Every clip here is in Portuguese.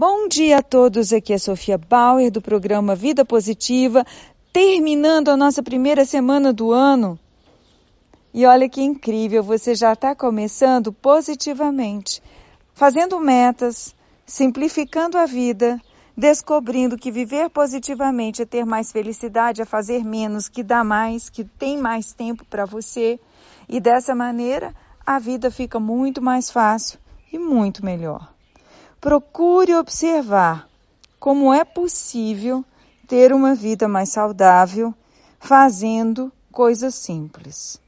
Bom dia a todos, aqui é Sofia Bauer do programa Vida Positiva, terminando a nossa primeira semana do ano. E olha que incrível, você já está começando positivamente, fazendo metas, simplificando a vida, descobrindo que viver positivamente é ter mais felicidade, é fazer menos, que dá mais, que tem mais tempo para você. E dessa maneira, a vida fica muito mais fácil e muito melhor. Procure observar como é possível ter uma vida mais saudável fazendo coisas simples.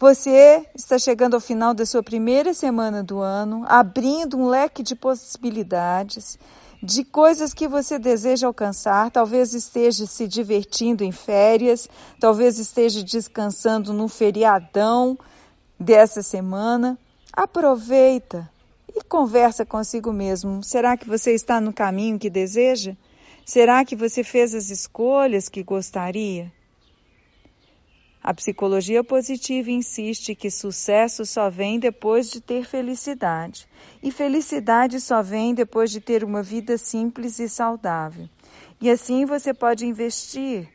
Você está chegando ao final da sua primeira semana do ano, abrindo um leque de possibilidades, de coisas que você deseja alcançar. Talvez esteja se divertindo em férias, talvez esteja descansando no feriadão dessa semana. Aproveita, conversa consigo mesmo. Será que você está no caminho que deseja? Será que você fez as escolhas que gostaria? A psicologia positiva insiste que sucesso só vem depois de ter felicidade, e felicidade só vem depois de ter uma vida simples e saudável. E assim você pode investir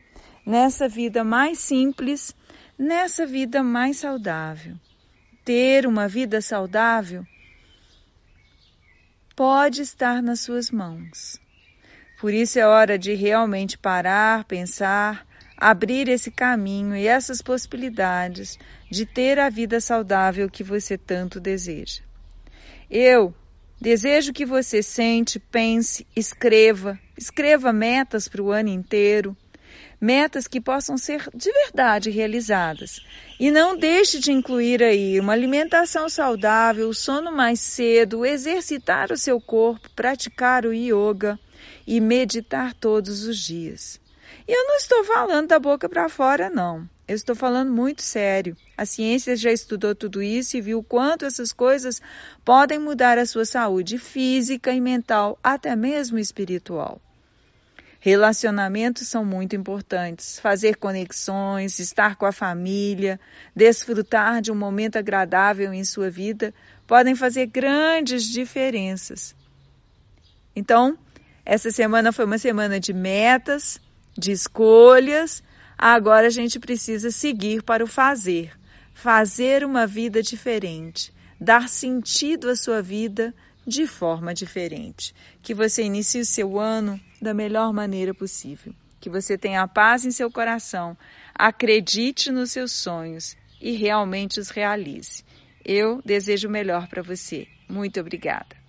nessa vida mais simples, nessa vida mais saudável. Ter uma vida saudável pode estar nas suas mãos. Por isso é hora de realmente parar, pensar, abrir esse caminho e essas possibilidades de ter a vida saudável que você tanto deseja. Eu desejo que você sente, pense, escreva, escreva metas para o ano inteiro, metas que possam ser de verdade realizadas. E não deixe de incluir aí uma alimentação saudável, o sono mais cedo, exercitar o seu corpo, praticar o yoga e meditar todos os dias. E eu não estou falando da boca para fora, não. Eu estou falando muito sério. A ciência já estudou tudo isso e viu o quanto essas coisas podem mudar a sua saúde física e mental, até mesmo espiritual. Relacionamentos são muito importantes. Fazer conexões, estar com a família, desfrutar de um momento agradável em sua vida podem fazer grandes diferenças. Então, essa semana foi uma semana de metas, de escolhas. Agora a gente precisa seguir para o fazer. Fazer uma vida diferente, dar sentido à sua vida de forma diferente. Que você inicie o seu ano da melhor maneira possível. Que você tenha paz em seu coração, acredite nos seus sonhos e realmente os realize. Eu desejo o melhor para você. Muito obrigada.